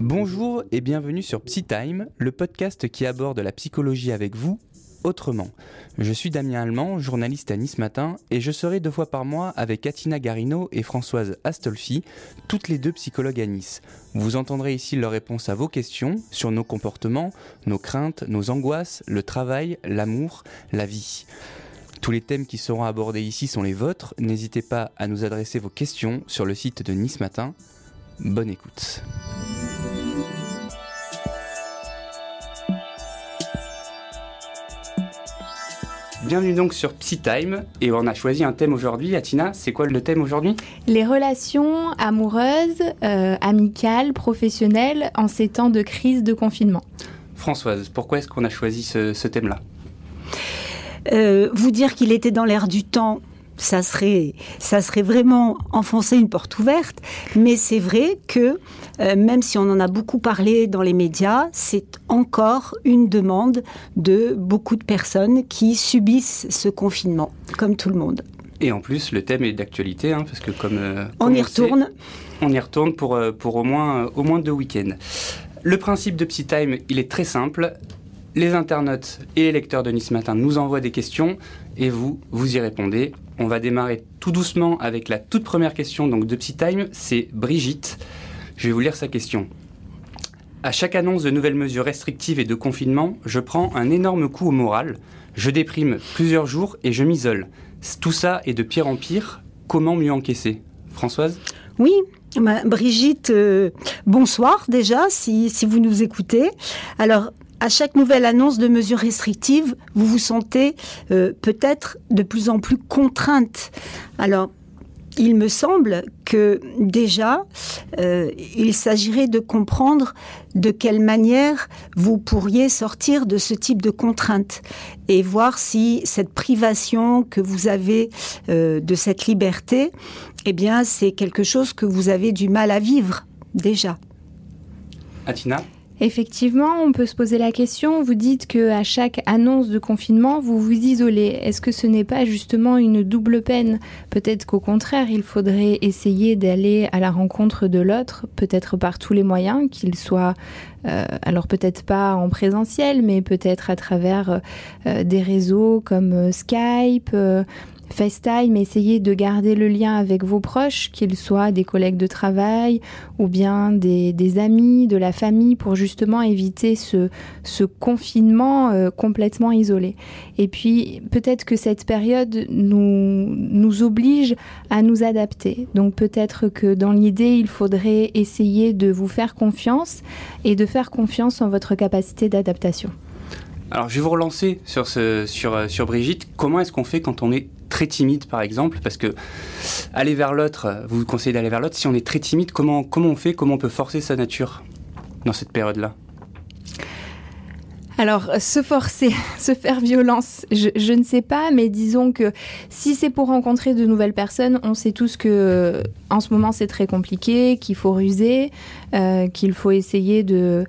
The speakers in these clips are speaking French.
Bonjour et bienvenue sur PsyTime, le podcast qui aborde la psychologie avec vous autrement. Je suis Damien Allemand, journaliste à Nice Matin, et je serai deux fois par mois avec Katina Garino et Françoise Astolfi, toutes les deux psychologues à Nice. Vous entendrez ici leurs réponses à vos questions sur nos comportements, nos craintes, nos angoisses, le travail, l'amour, la vie. Tous les thèmes qui seront abordés ici sont les vôtres. N'hésitez pas à nous adresser vos questions sur le site de Nice Matin. Bonne écoute. Bienvenue donc sur PsyTime et on a choisi un thème aujourd'hui. Atina, c'est quoi le thème aujourd'hui? Les relations amoureuses, euh, amicales, professionnelles en ces temps de crise de confinement. Françoise, pourquoi est-ce qu'on a choisi ce, thème-là? Euh, Vous dire qu'il était dans l'air du temps, ça serait, ça serait vraiment enfoncer une porte ouverte. Mais c'est vrai que euh, même si on en a beaucoup parlé dans les médias, c'est encore une demande de beaucoup de personnes qui subissent ce confinement, comme tout le monde. Et en plus, le thème est d'actualité, hein, parce que comme, euh, on y retourne. on y retourne pour, pour au, moins, au moins deux week-ends. Le principe de PsyTime, il est très simple. Les internautes et les lecteurs de Nice Matin nous envoient des questions et vous, vous y répondez. On va démarrer tout doucement avec la toute première question donc de PsyTime, c'est Brigitte. Je vais vous lire sa question. À chaque annonce de nouvelles mesures restrictives et de confinement, je prends un énorme coup au moral, je déprime plusieurs jours et je m'isole. Tout ça est de pire en pire. Comment mieux encaisser? Françoise? Oui, Brigitte, euh, bonsoir déjà, si, si, vous nous écoutez. Alors, à chaque nouvelle annonce de mesures restrictives, vous vous sentez euh, peut-être de plus en plus contrainte. Alors, il me semble que déjà, euh, il s'agirait de comprendre de quelle manière vous pourriez sortir de ce type de contrainte et voir si cette privation que vous avez euh, de cette liberté, eh bien, c'est quelque chose que vous avez du mal à vivre déjà. Atina Effectivement, on peut se poser la question. Vous dites que à chaque annonce de confinement, vous vous isolez. Est-ce que ce n'est pas justement une double peine? Peut-être qu'au contraire, il faudrait essayer d'aller à la rencontre de l'autre, peut-être par tous les moyens, qu'il soit euh, alors peut-être pas en présentiel, mais peut-être à travers euh, des réseaux comme euh, Skype, FaceTime, essayez de garder le lien avec vos proches, qu'ils soient des collègues de travail ou bien des, amis, de la famille, pour justement éviter ce, confinement euh, complètement isolé. Et puis peut-être que cette période nous, nous oblige à nous adapter. Donc peut-être que dans l'idée, il faudrait essayer de vous faire confiance et de faire confiance en votre capacité d'adaptation. Alors je vais vous relancer euh, sur Brigitte. Comment est-ce qu'on fait quand on est très timide par exemple? Parce que aller vers l'autre, vous, vous conseillez d'aller vers l'autre. Si on est très timide, comment, on fait? Comment on peut forcer sa nature dans cette période-là? Alors, se forcer, se faire violence, je, ne sais pas, mais disons que si c'est pour rencontrer de nouvelles personnes, on sait tous que en ce moment c'est très compliqué, qu'il faut ruser, euh, qu'il faut essayer de,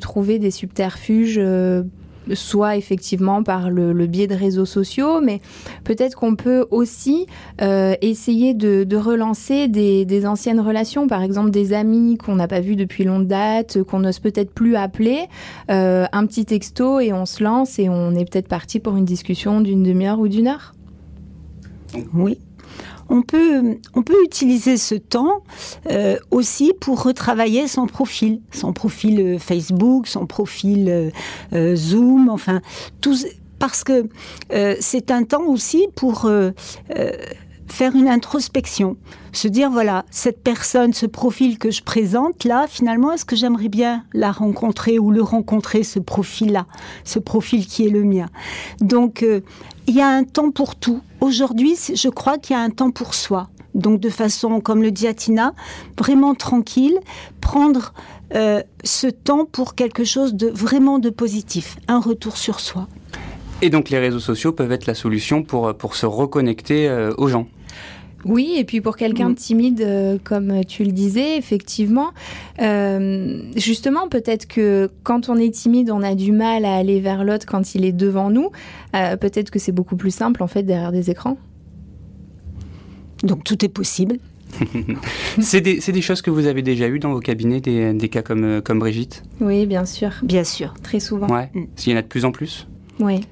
trouver des subterfuges. Euh, soit effectivement par le, biais de réseaux sociaux, mais peut-être qu'on peut aussi euh, essayer de, relancer des, anciennes relations, par exemple des amis qu'on n'a pas vus depuis longue date, qu'on n'ose peut-être plus appeler, euh, un petit texto et on se lance et on est peut-être parti pour une discussion d'une demi-heure ou d'une heure. Oui, on peut, on peut utiliser ce temps euh, aussi pour retravailler son profil, son profil euh, Facebook, son profil euh, Zoom, enfin, parce que c'est un temps aussi pour faire une introspection, se dire voilà, cette personne, ce profil que je présente là, finalement, est-ce que j'aimerais bien la rencontrer ou le rencontrer, ce profil-là, ce profil qui est le mien? Donc, il y a un temps pour tout. Aujourd'hui, je crois qu'il y a un temps pour soi. Donc, de façon, comme le dit Atina, vraiment tranquille, prendre euh, ce temps pour quelque chose de vraiment de positif, un retour sur soi. Et donc les réseaux sociaux peuvent être la solution pour, pour se reconnecter euh, aux gens. Oui, et puis pour quelqu'un de mm. timide, euh, comme tu le disais, effectivement, euh, justement, peut-être que quand on est timide, on a du mal à aller vers l'autre quand il est devant nous. peut-être que c'est beaucoup plus simple, en fait, derrière des écrans. Donc tout est possible. c'est des, des, choses que vous avez déjà eues dans vos cabinets, des, des cas comme, comme Brigitte? Oui, bien sûr. Bien sûr. Très souvent. Ouais. Mm. S'il y en a de plus en plus? Oui.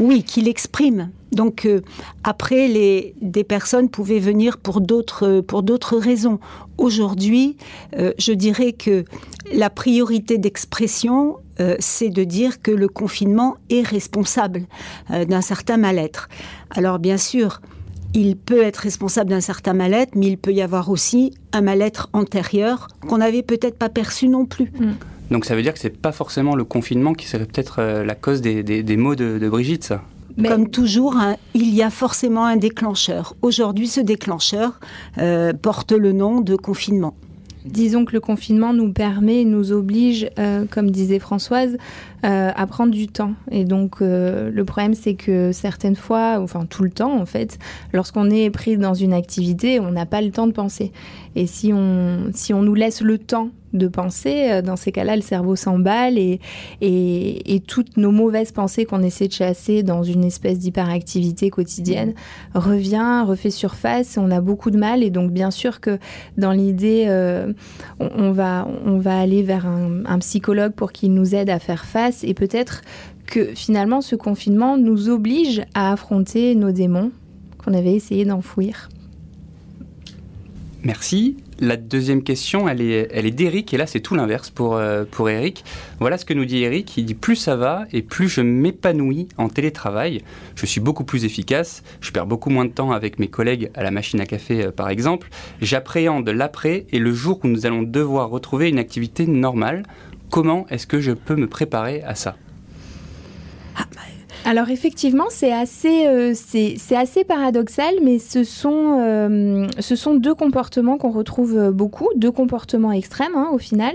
Oui, qu'il exprime. Donc euh, après, les, des personnes pouvaient venir pour d'autres d'autres raisons. Aujourd'hui, euh, je dirais que la priorité d'expression, euh, c'est de dire que le confinement est responsable d'un certain mal-être. Alors bien sûr, il peut être responsable d'un certain mal-être, mais il peut y avoir aussi un mal-être antérieur qu'on n'avait peut-être pas perçu non plus. Mm. Donc ça veut dire que c'est pas forcément le confinement qui serait peut-être la cause des, des, maux de, de Brigitte, ça? Comme toujours, hein, il y a forcément un déclencheur. Aujourd'hui, ce déclencheur euh, porte le nom de confinement. Disons que le confinement nous permet, nous oblige, euh, comme disait Françoise, euh, à prendre du temps. Et donc, le problème, c'est que certaines fois, enfin tout le temps en fait, lorsqu'on est pris dans une activité, on n'a pas le temps de penser. Et si on, si on nous laisse le temps de penser, euh, dans ces cas-là, le cerveau s'emballe et, et, toutes nos mauvaises pensées qu'on essaie de chasser dans une espèce d'hyperactivité quotidienne mmh. revient, refait surface. On a beaucoup de mal et donc bien sûr que dans l'idée, euh, on, va, on va aller vers un, un psychologue pour qu'il nous aide à faire face et peut-être que finalement ce confinement nous oblige à affronter nos démons qu'on avait essayé d'enfouir. Merci. La deuxième question, elle est, d'Eric, et là c'est tout l'inverse pour, euh, Eric. Voilà ce que nous dit Eric, il dit plus ça va et plus je m'épanouis en télétravail, je suis beaucoup plus efficace, je perds beaucoup moins de temps avec mes collègues à la machine à café euh, par exemple, j'appréhende l'après et le jour où nous allons devoir retrouver une activité normale, comment est-ce que je peux me préparer à ça? Alors effectivement, c'est assez, euh, c'est, assez paradoxal, mais ce sont, euh, ce sont deux comportements qu'on retrouve euh, beaucoup, deux comportements extrêmes hein, au final.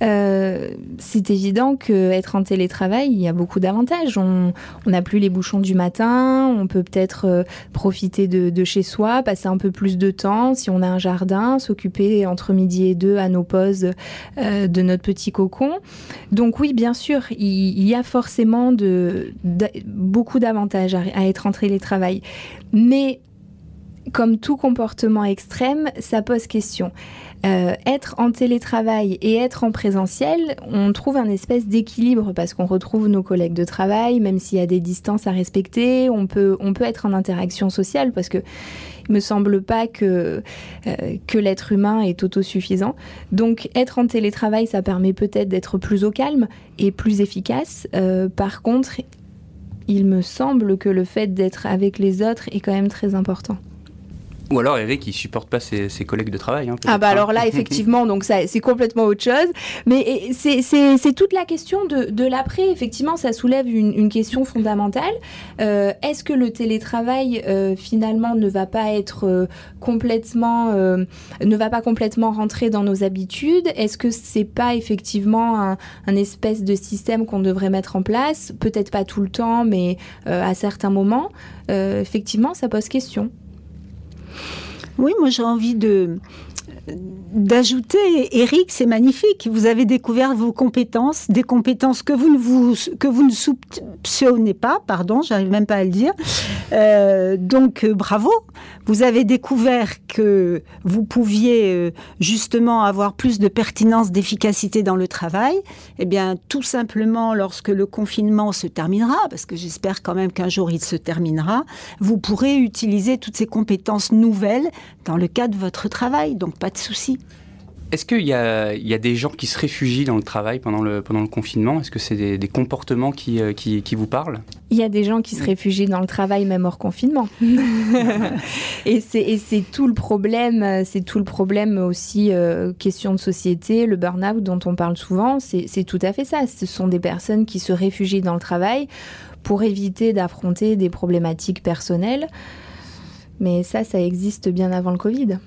c'est évident qu'être en télétravail, il y a beaucoup d'avantages. On n'a plus les bouchons du matin, on peut peut-être profiter de, de, chez soi, passer un peu plus de temps si on a un jardin, s'occuper entre midi et deux à nos pauses de notre petit cocon. Donc oui, bien sûr, il, il y a forcément de, de beaucoup d'avantages à, être en télétravail. Mais comme tout comportement extrême, ça pose question. Euh, être en télétravail et être en présentiel, on trouve un espèce d'équilibre parce qu'on retrouve nos collègues de travail, même s'il y a des distances à respecter, on peut, être en interaction sociale parce que il me semble pas que, euh, que l'être humain est autosuffisant. Donc être en télétravail, ça permet peut-être d'être plus au calme et plus efficace. Euh, par contre, il me semble que le fait d'être avec les autres est quand même très important. Ou alors Eric, il supporte pas ses, collègues de travail. Hein, ah bah alors là, effectivement, donc ça, c'est complètement autre chose. Mais c'est toute la question de, l'après. Effectivement, ça soulève une, question fondamentale. Euh, est-ce que le télétravail euh, finalement ne va pas être euh, complètement, ne va pas complètement rentrer dans nos habitudes? Est-ce que c'est pas effectivement un, un, espèce de système qu'on devrait mettre en place? Peut-être pas tout le temps, mais à certains moments. effectivement, ça pose question. Oui, moi j'ai envie de d'ajouter, Eric, c'est magnifique. Vous avez découvert vos compétences, des compétences que vous ne vous que vous ne soupçonnez pas, pardon, j'arrive même pas à le dire. Euh, donc euh, bravo, vous avez découvert que vous pouviez euh, justement avoir plus de pertinence, d'efficacité dans le travail. Eh bien, tout simplement, lorsque le confinement se terminera, parce que j'espère quand même qu'un jour il se terminera, vous pourrez utiliser toutes ces compétences nouvelles dans le cadre de votre travail. Donc pas souci. Est-ce qu'il y, a, des gens qui se réfugient dans le travail pendant le, pendant le confinement? Est-ce que c'est des, comportements euh, qui, qui, vous parlent? Il y a des gens qui se réfugient dans le travail même hors confinement. et c'est tout le problème, c'est tout le problème aussi, euh, question de société, le burn-out dont on parle souvent, c'est tout à fait ça. Ce sont des personnes qui se réfugient dans le travail pour éviter d'affronter des problématiques personnelles. Mais ça, ça existe bien avant le Covid.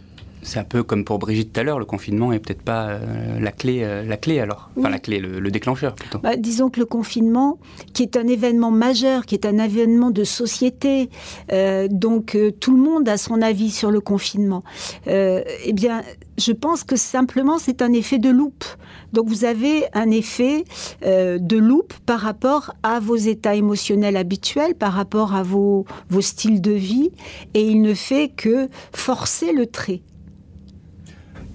C'est un peu comme pour Brigitte tout à l'heure, le confinement est peut-être pas euh, la clé, euh, la clé alors, enfin la clé, le, déclencheur plutôt. Bah, disons que le confinement, qui est un événement majeur, qui est un événement de société, euh, donc tout le monde a son avis sur le confinement. eh bien, je pense que simplement c'est un effet de loupe. Donc vous avez un effet de loupe par rapport à vos états émotionnels habituels, par rapport à vos, vos styles de vie, et il ne fait que forcer le trait.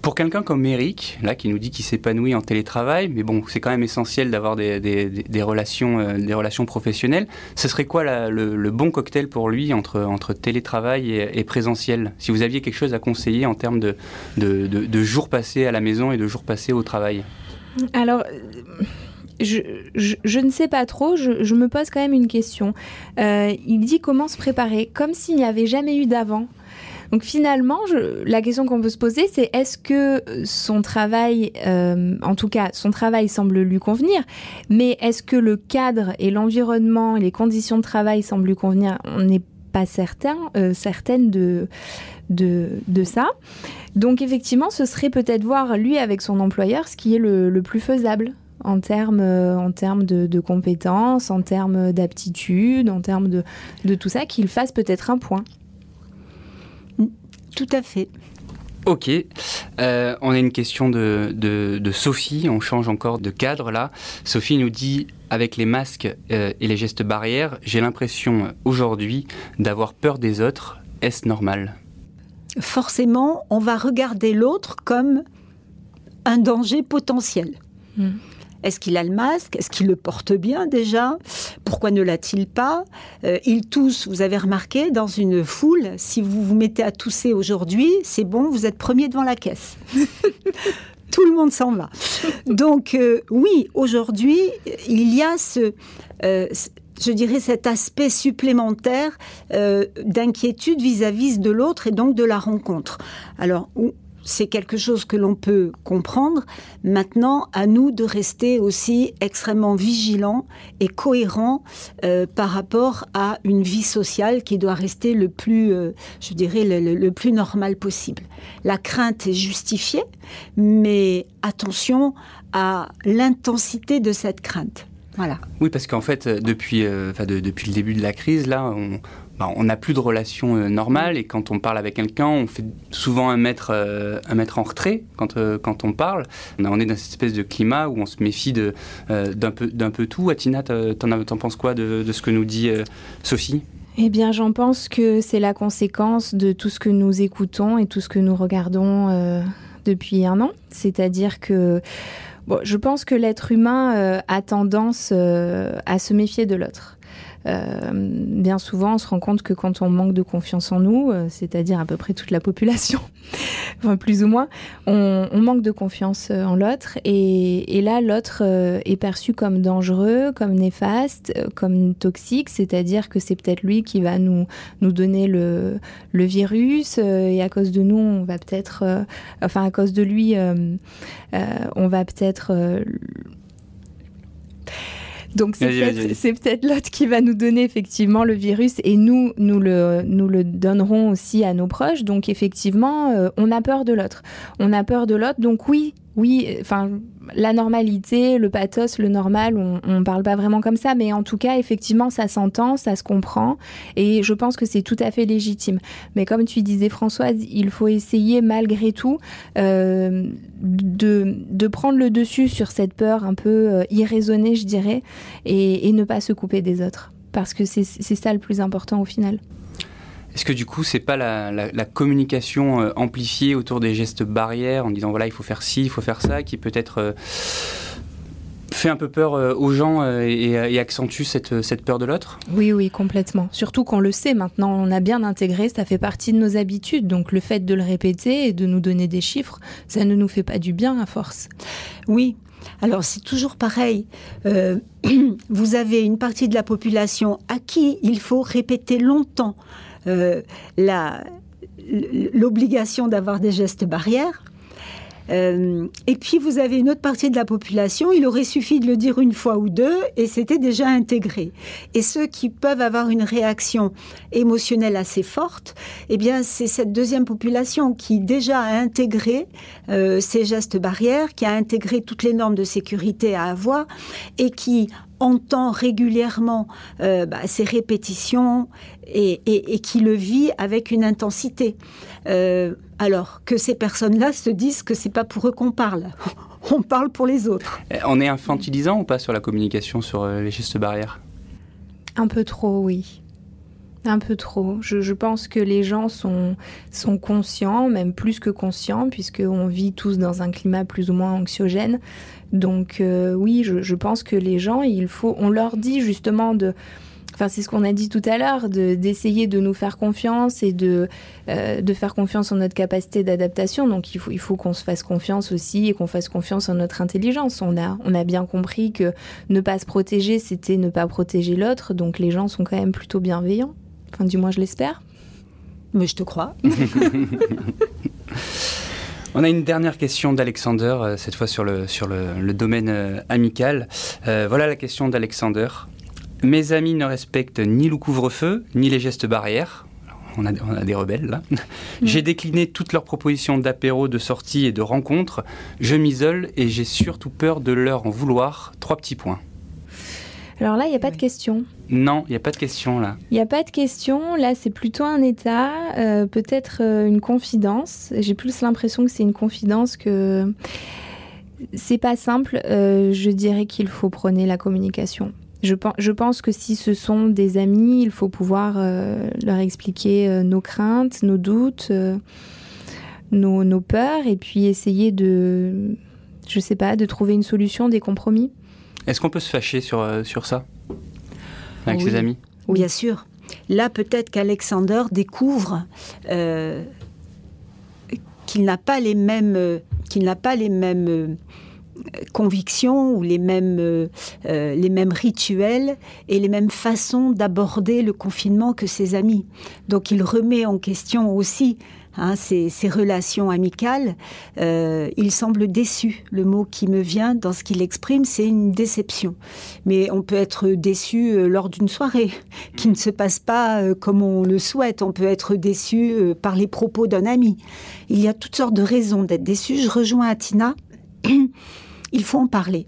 Pour quelqu'un comme Eric, là, qui nous dit qu'il s'épanouit en télétravail, mais bon, c'est quand même essentiel d'avoir des, relations, euh, des relations professionnelles. Ce serait quoi le, bon cocktail pour lui entre, télétravail et, présentiel? Si vous aviez quelque chose à conseiller en termes de, jours passés à la maison et de jours passés au travail? Alors. Je, je, ne sais pas trop, je, me pose quand même une question. Euh, il dit comment se préparer, comme s'il n'y avait jamais eu d'avant. Donc finalement, la question qu'on peut se poser, c'est est-ce que son travail, euh, en tout cas, son travail semble lui convenir, mais est-ce que le cadre et l'environnement et les conditions de travail semblent lui convenir? On n'est pas certain, euh, certaine de, de, ça. Donc effectivement, ce serait peut-être voir lui avec son employeur ce qui est le, plus faisable en termes, euh, en termes de, compétences, en termes d'aptitude, en termes de, de tout ça, qu'il fasse peut-être un point. Tout à fait. Ok, euh, on a une question de, de, Sophie, on change encore de cadre là. Sophie nous dit, avec les masques euh, et les gestes barrières, j'ai l'impression aujourd'hui d'avoir peur des autres. Est-ce normal? Forcément, on va regarder l'autre comme un danger potentiel. Hmm. Est-ce qu'il a le masque? Est-ce qu'il le porte bien déjà? Pourquoi ne l'a-t-il pas? Euh, Il tousse, vous avez remarqué, dans une foule, si vous vous mettez à tousser aujourd'hui, c'est bon, vous êtes premier devant la caisse. Tout le monde s'en va. Donc euh, oui, aujourd'hui, il y a ce... Euh, je dirais cet aspect supplémentaire d'inquiétude vis-à-vis de l'autre et donc de la rencontre. Alors, c'est quelque chose que l'on peut comprendre. Maintenant, à nous de rester aussi extrêmement vigilants et cohérents euh, par rapport à une vie sociale qui doit rester le plus, euh, je dirais, le, plus normal possible. La crainte est justifiée, mais attention à l'intensité de cette crainte. Voilà. Oui, parce qu'en fait, depuis, euh, depuis le début de la crise, là, on, bah, on n'a plus de relation euh, normale et quand on parle avec quelqu'un, on fait souvent un mètre, euh, un mètre en retrait quand, euh, quand on parle. On est dans cette espèce de climat où on se méfie de, d'un, peu, peu tout. Atina, t'en, penses quoi de, de, ce que nous dit Sophie? Eh bien, j'en pense que c'est la conséquence de tout ce que nous écoutons et tout ce que nous regardons depuis un an. C'est-à-dire que je pense que l'être humain a tendance à se méfier de l'autre. Euh, bien souvent, on se rend compte que quand on manque de confiance en nous, euh, c'est-à-dire à peu près toute la population, enfin, plus ou moins, on, manque de confiance euh, en l'autre. Et, là, l'autre est perçu comme dangereux, comme néfaste, comme toxique, c'est-à-dire que c'est peut-être lui qui va nous, nous donner le, le virus. et à cause de nous, on va peut-être, enfin à cause de lui, on va peut-être donc c'est peut-être l'autre qui va nous donner effectivement le virus et nous, nous le, nous le donnerons aussi à nos proches. Donc effectivement, euh, on a peur de l'autre. On a peur de l'autre. Donc oui, oui, enfin, la normalité, le pathos, le normal, on ne parle pas vraiment comme ça, mais en tout cas, effectivement, ça s'entend, ça se comprend, et je pense que c'est tout à fait légitime. Mais comme tu disais, Françoise, il faut essayer malgré tout euh, de, prendre le dessus sur cette peur un peu euh, irraisonnée, je dirais, et ne pas se couper des autres, parce que c'est ça le plus important au final. Est-ce que du coup, c'est pas la, communication euh, amplifiée autour des gestes barrières en disant voilà, il faut faire ci, il faut faire ça, qui peut-être euh, fait un peu peur euh, aux gens et, accentue cette, cette, peur de l'autre? Oui, oui, complètement. Surtout qu'on le sait maintenant, on a bien intégré, ça fait partie de nos habitudes. Donc le fait de le répéter et de nous donner des chiffres, ça ne nous fait pas du bien à force. Oui, alors c'est toujours pareil. vous avez une partie de la population à qui il faut répéter longtemps euh, l'obligation d'avoir des gestes barrières. Euh, et puis vous avez une autre partie de la population, il aurait suffi de le dire une fois ou deux et c'était déjà intégré. Et ceux qui peuvent avoir une réaction émotionnelle assez forte, eh bien c'est cette deuxième population qui déjà a intégré euh, ces gestes barrières, qui a intégré toutes les normes de sécurité à avoir et qui entend régulièrement euh, bah, ces répétitions et, qui le vit avec une intensité. Euh, alors que ces personnes-là se disent que c'est pas pour eux qu'on parle, on parle pour les autres. Eh, on est infantilisant ou pas sur la communication sur euh, les gestes barrières? Un peu trop, oui. Un peu trop. Je, pense que les gens sont, sont conscients, même plus que conscients, puisqu'on vit tous dans un climat plus ou moins anxiogène. Donc euh, oui, je, pense que les gens, il faut, on leur dit justement de, enfin c'est ce qu'on a dit tout à l'heure, d'essayer de, nous faire confiance et de, euh, de faire confiance en notre capacité d'adaptation. Donc il faut, il faut qu'on se fasse confiance aussi et qu'on fasse confiance en notre intelligence. On a, on a bien compris que ne pas se protéger, c'était ne pas protéger l'autre. Donc les gens sont quand même plutôt bienveillants. Enfin du moins je l'espère. Mais je te crois. On a une dernière question d'Alexander, euh, cette fois sur le, sur le, domaine euh, amical. Euh, voilà la question d'Alexander. Mes amis ne respectent ni le couvre-feu, ni les gestes barrières. On a, on a, des rebelles là. J'ai décliné toutes leurs propositions d'apéro, de sortie et de rencontres. Je m'isole et j'ai surtout peur de leur en vouloir. Trois petits points. Alors là, il n'y a pas de question. Non, il n'y a pas de question là. Il n'y a pas de question. Là, c'est plutôt un état, euh, peut-être euh, une confidence. J'ai plus l'impression que c'est une confidence que c'est pas simple. Euh, je dirais qu'il faut prôner la communication. Je, je, pense que si ce sont des amis, il faut pouvoir leur expliquer nos craintes, nos doutes, nos, nos, peurs, et puis essayer de, je sais pas, de trouver une solution, des compromis. Est-ce qu'on peut se fâcher sur, euh, sur ça avec ses amis oui. Bien sûr. Là, peut-être qu'Alexander découvre euh, qu'il n'a pas les mêmes, euh, qu'il n'a pas les mêmes convictions ou les mêmes, les mêmes rituels et les mêmes façons d'aborder le confinement que ses amis. Donc il remet en question aussi Hein, ces, relations amicales, euh, il semble déçu. Le mot qui me vient dans ce qu'il exprime, c'est une déception. Mais on peut être déçu euh, lors d'une soirée qui ne se passe pas euh, comme on le souhaite. On peut être déçu par les propos d'un ami. Il y a toutes sortes de raisons d'être déçu. Je rejoins Atina. il faut en parler.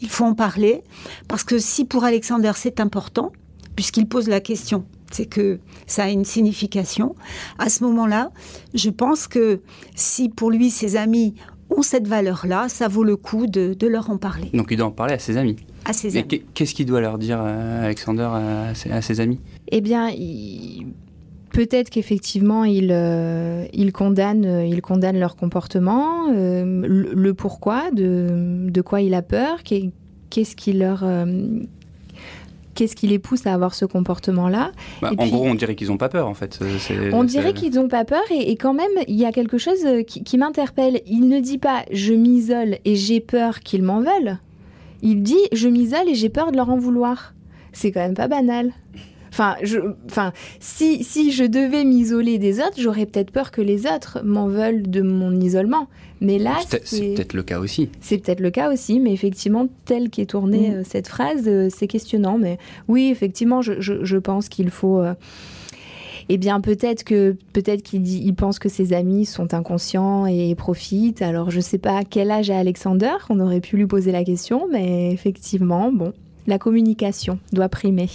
Il faut en parler parce que si pour Alexander c'est important, puisqu'il pose la question, c'est que ça a une signification. À ce moment-là, je pense que si pour lui, ses amis ont cette valeur-là, ça vaut le coup de, leur en parler. Donc il doit en parler à ses amis. À ses amis. Qu'est-ce qu'il doit leur dire, euh, Alexander, à ses, amis? Eh bien, peut-être qu'effectivement, il, euh, il, condamne, il condamne leur comportement, euh, le, pourquoi, de, de, quoi il a peur, qu'est-ce qui leur qu'est-ce qui les pousse à avoir ce comportement-là bah, En gros, on dirait qu'ils n'ont pas peur, en fait. On dirait qu'ils n'ont pas peur, et, quand même, il y a quelque chose euh, qui, m'interpelle. Il ne dit pas « je m'isole et j'ai peur qu'ils m'en veulent ». Il dit « je m'isole et j'ai peur de leur en vouloir ». C'est quand même pas banal. Enfin, je, enfin si, si je devais m'isoler des autres, j'aurais peut-être peur que les autres m'en veulent de mon isolement. Mais là, c'est peut-être le cas aussi. C'est peut-être le cas aussi, mais effectivement, tel qu'est tournée mm. euh, cette phrase, euh, c'est questionnant. Mais oui, effectivement, je, je, pense qu'il faut. Euh, eh bien, peut-être que peut-être qu'il il pense que ses amis sont inconscients et profitent. Alors, je ne sais pas quel âge a Alexander. On aurait pu lui poser la question, mais effectivement, bon, la communication doit primer.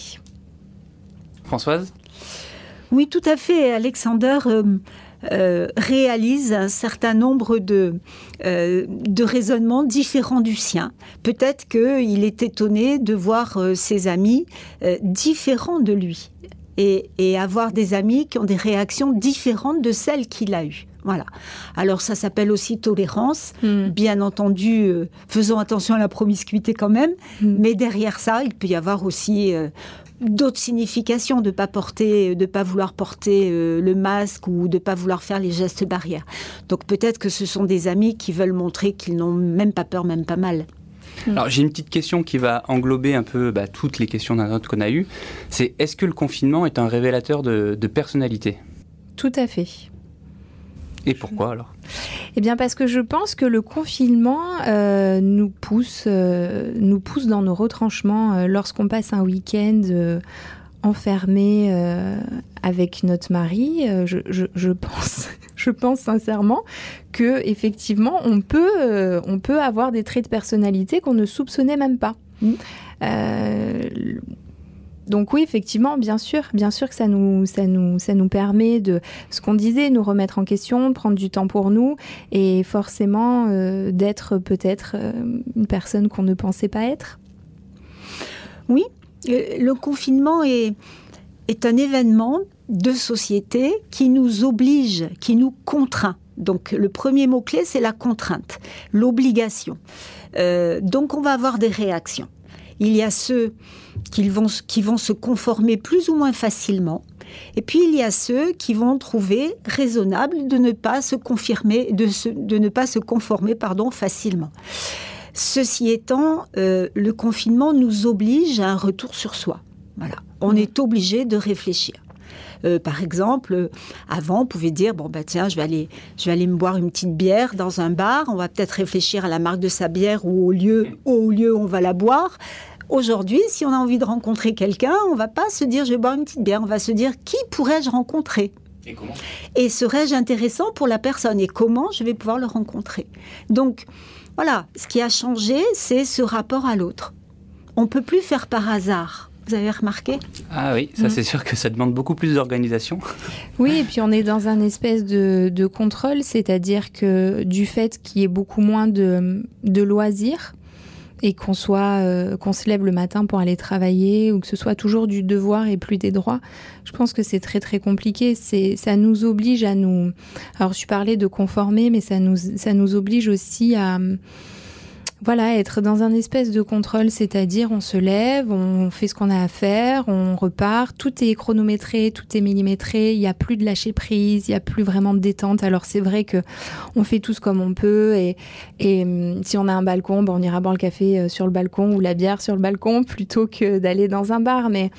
Françoise Oui, tout à fait. Alexander euh, euh, réalise un certain nombre de, euh, de raisonnements différents du sien. Peut-être qu'il est étonné de voir ses amis différents de lui. Et, avoir des amis qui ont des réactions différentes de celles qu'il a eues. Voilà. Alors ça s'appelle aussi tolérance. Hmm. Bien entendu, faisons attention à la promiscuité quand même. Hmm. Mais derrière ça, il peut y avoir aussi d'autres significations de pas porter, de pas vouloir porter euh, le masque ou de pas vouloir faire les gestes barrières. Donc peut-être que ce sont des amis qui veulent montrer qu'ils n'ont même pas peur, même pas mal. Hmm. Alors j'ai une petite question qui va englober un peu bah, toutes les questions d'un autre qu'on a eues. C'est est-ce que le confinement est un révélateur de, personnalité? Tout à fait. Et pourquoi alors? Eh bien parce que je pense que le confinement euh, nous, pousse, euh, nous pousse dans nos retranchements euh, lorsqu'on passe un week-end enfermé avec notre mari. Je, je, pense, je pense sincèrement que effectivement on peut, on peut avoir des traits de personnalité qu'on ne soupçonnait même pas. Mmh donc oui, effectivement, bien sûr, bien sûr que ça nous, ça nous, ça nous permet de, ce qu'on disait, nous remettre en question, prendre du temps pour nous et forcément euh, d'être peut-être euh, une personne qu'on ne pensait pas être. Oui, euh, le confinement est, est un événement de société qui nous oblige, qui nous contraint. Donc le premier mot-clé, c'est la contrainte, l'obligation. donc on va avoir des réactions. Il y a ceux qui vont, qui vont se conformer plus ou moins facilement. Et puis il y a ceux qui vont trouver raisonnable de ne pas se confirmer, de, de ne pas se conformer, pardon, facilement. Ceci étant, euh, le confinement nous oblige à un retour sur soi. Voilà, on mmh. est obligé de réfléchir. Euh, par exemple, avant, on pouvait dire bon bah tiens, je vais aller, je vais aller me boire une petite bière dans un bar. On va peut-être réfléchir à la marque de sa bière ou au lieu, au lieu où on va la boire. Aujourd'hui, si on a envie de rencontrer quelqu'un, on va pas se dire je vais boire une petite bière, on va se dire qui pourrais-je rencontrer? Et, comment? Et serais-je intéressant pour la personne? Et comment je vais pouvoir le rencontrer? Donc voilà, ce qui a changé, c'est ce rapport à l'autre. On peut plus faire par hasard. Vous avez remarqué? Ah oui, ça c'est sûr que ça demande beaucoup plus d'organisation. Oui, et puis on est dans un espèce de, de contrôle, c'est-à-dire que du fait qu'il y ait beaucoup moins de, de loisirs, et qu'on soit euh, qu'on se lève le matin pour aller travailler ou que ce soit toujours du devoir et plus des droits je pense que c'est très très compliqué. C'est ça nous oblige à nous alors je parlais de conformer mais ça nous ça nous oblige aussi à voilà, être dans un espèce de contrôle, c'est-à-dire on se lève, on fait ce qu'on a à faire, on repart, tout est chronométré, tout est millimétré, il n'y a plus de lâcher prise, il n'y a plus vraiment de détente. Alors c'est vrai que on fait tous comme on peut et, et hum, si on a un balcon, ben on ira boire le café euh, sur le balcon ou la bière sur le balcon plutôt que d'aller dans un bar. Mais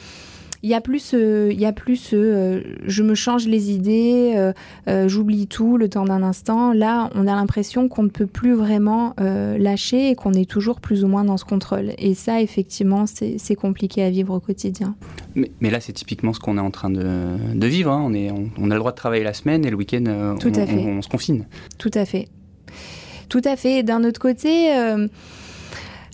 il y a plus, il y a plus euh, je me change les idées, euh, euh, j'oublie tout le temps d'un instant. Là, on a l'impression qu'on ne peut plus vraiment lâcher et qu'on est toujours plus ou moins dans ce contrôle. Et ça, effectivement, c'est compliqué à vivre au quotidien. Mais, là, c'est typiquement ce qu'on est en train de, vivre. Hein. On, est, on, a le droit de travailler la semaine et le week-end, on, on, se confine. Tout à fait. Tout à fait. D'un autre côté,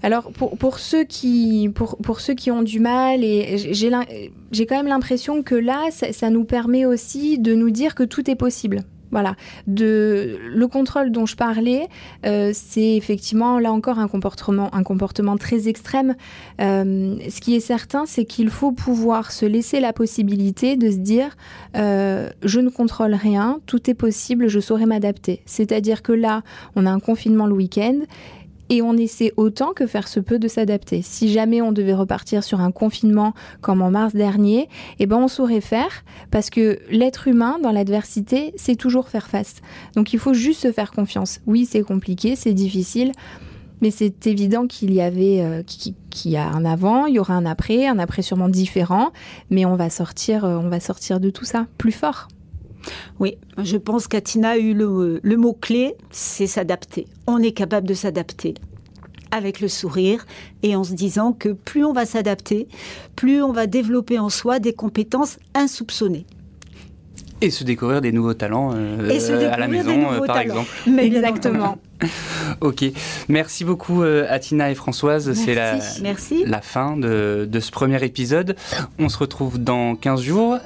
alors pour, pour, ceux qui, pour, pour ceux qui ont du mal, et j'ai quand même l'impression que là, ça, nous permet aussi de nous dire que tout est possible. Voilà, de le contrôle dont je parlais, euh, c'est effectivement là encore un comportement, un comportement très extrême. Euh, ce qui est certain, c'est qu'il faut pouvoir se laisser la possibilité de se dire euh, je ne contrôle rien, tout est possible, je saurai m'adapter. C'est-à-dire que là, on a un confinement le week-end et on essaie autant que faire se peut de s'adapter. Si jamais on devait repartir sur un confinement comme en mars dernier, eh ben on saurait faire parce que l'être humain dans l'adversité, c'est toujours faire face. Donc il faut juste se faire confiance. Oui, c'est compliqué, c'est difficile. Mais c'est évident qu'il y avait, euh, qu'il y a un avant, il y aura un après, un après sûrement différent, mais on va sortir, euh, on va sortir de tout ça plus fort. Oui, je pense qu'Atina a eu le, mot-clé, c'est s'adapter. On est capable de s'adapter avec le sourire et en se disant que plus on va s'adapter, plus on va développer en soi des compétences insoupçonnées. Et se découvrir des nouveaux talents euh, à la maison, euh, par exemple. Exactement. ok. Merci beaucoup, euh, Atina et Françoise. C'est la, la fin de, de ce premier épisode. On se retrouve dans 15 jours.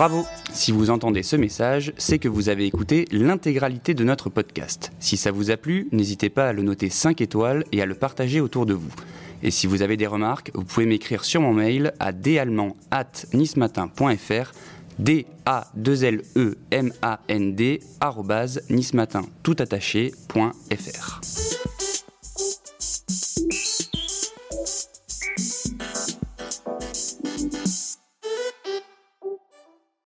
Bravo Si vous entendez ce message, c'est que vous avez écouté l'intégralité de notre podcast. Si ça vous a plu, n'hésitez pas à le noter 5 étoiles et à le partager autour de vous. Et si vous avez des remarques, vous pouvez m'écrire sur mon mail à dallemand@nismatin.fr d a 2 l e m a n d nismatin tout